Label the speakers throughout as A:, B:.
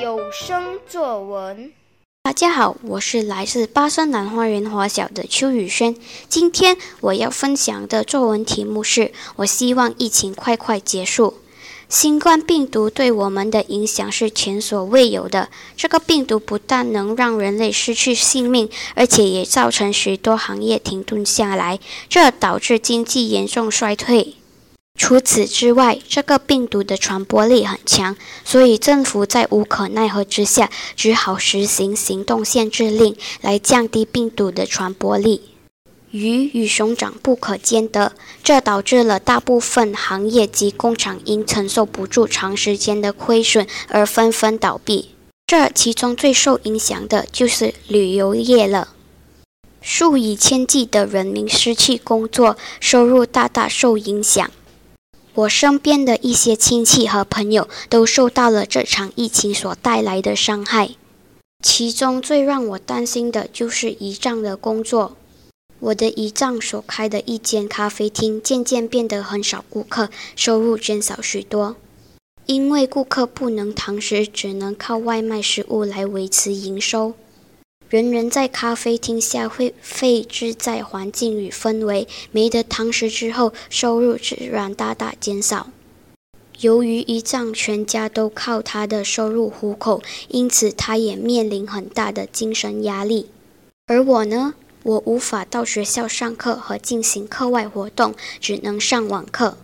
A: 有声作文。
B: 大家好，我是来自巴生南花园华小的邱宇轩。今天我要分享的作文题目是：我希望疫情快快结束。新冠病毒对我们的影响是前所未有的。这个病毒不但能让人类失去性命，而且也造成许多行业停顿下来，这导致经济严重衰退。除此之外，这个病毒的传播力很强，所以政府在无可奈何之下，只好实行行动限制令来降低病毒的传播力。鱼与熊掌不可兼得，这导致了大部分行业及工厂因承受不住长时间的亏损而纷纷倒闭。这其中最受影响的就是旅游业了，数以千计的人民失去工作，收入大大受影响。我身边的一些亲戚和朋友都受到了这场疫情所带来的伤害，其中最让我担心的就是姨丈的工作。我的姨丈所开的一间咖啡厅渐渐变得很少顾客，收入减少许多。因为顾客不能堂食，只能靠外卖食物来维持营收。人人在咖啡厅下会费置在环境与氛围，没得堂食之后，收入自然大大减少。由于一丈全家都靠他的收入糊口，因此他也面临很大的精神压力。而我呢？我无法到学校上课和进行课外活动，只能上网课。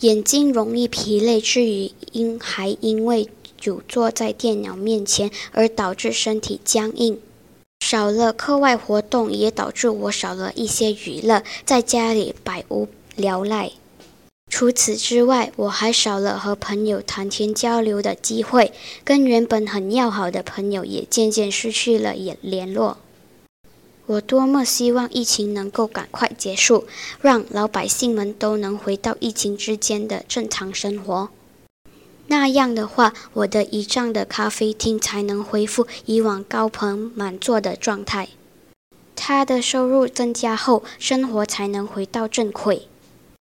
B: 眼睛容易疲累，至于因还因为久坐在电脑面前而导致身体僵硬。少了课外活动，也导致我少了一些娱乐，在家里百无聊赖。除此之外，我还少了和朋友谈天交流的机会，跟原本很要好的朋友也渐渐失去了联联络。我多么希望疫情能够赶快结束，让老百姓们都能回到疫情之间的正常生活。那样的话，我的一丈的咖啡厅才能恢复以往高朋满座的状态。他的收入增加后，生活才能回到正轨。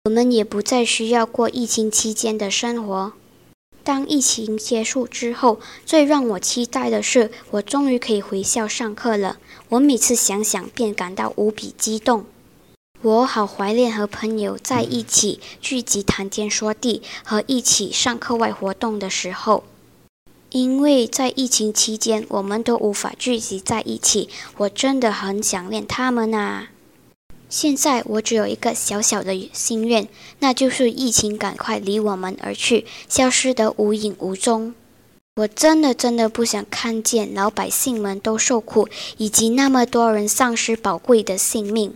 B: 我们也不再需要过疫情期间的生活。当疫情结束之后，最让我期待的是，我终于可以回校上课了。我每次想想便感到无比激动。我好怀念和朋友在一起聚集谈天说地和一起上课外活动的时候，因为在疫情期间我们都无法聚集在一起，我真的很想念他们啊。现在我只有一个小小的心愿，那就是疫情赶快离我们而去，消失得无影无踪。我真的真的不想看见老百姓们都受苦，以及那么多人丧失宝贵的性命。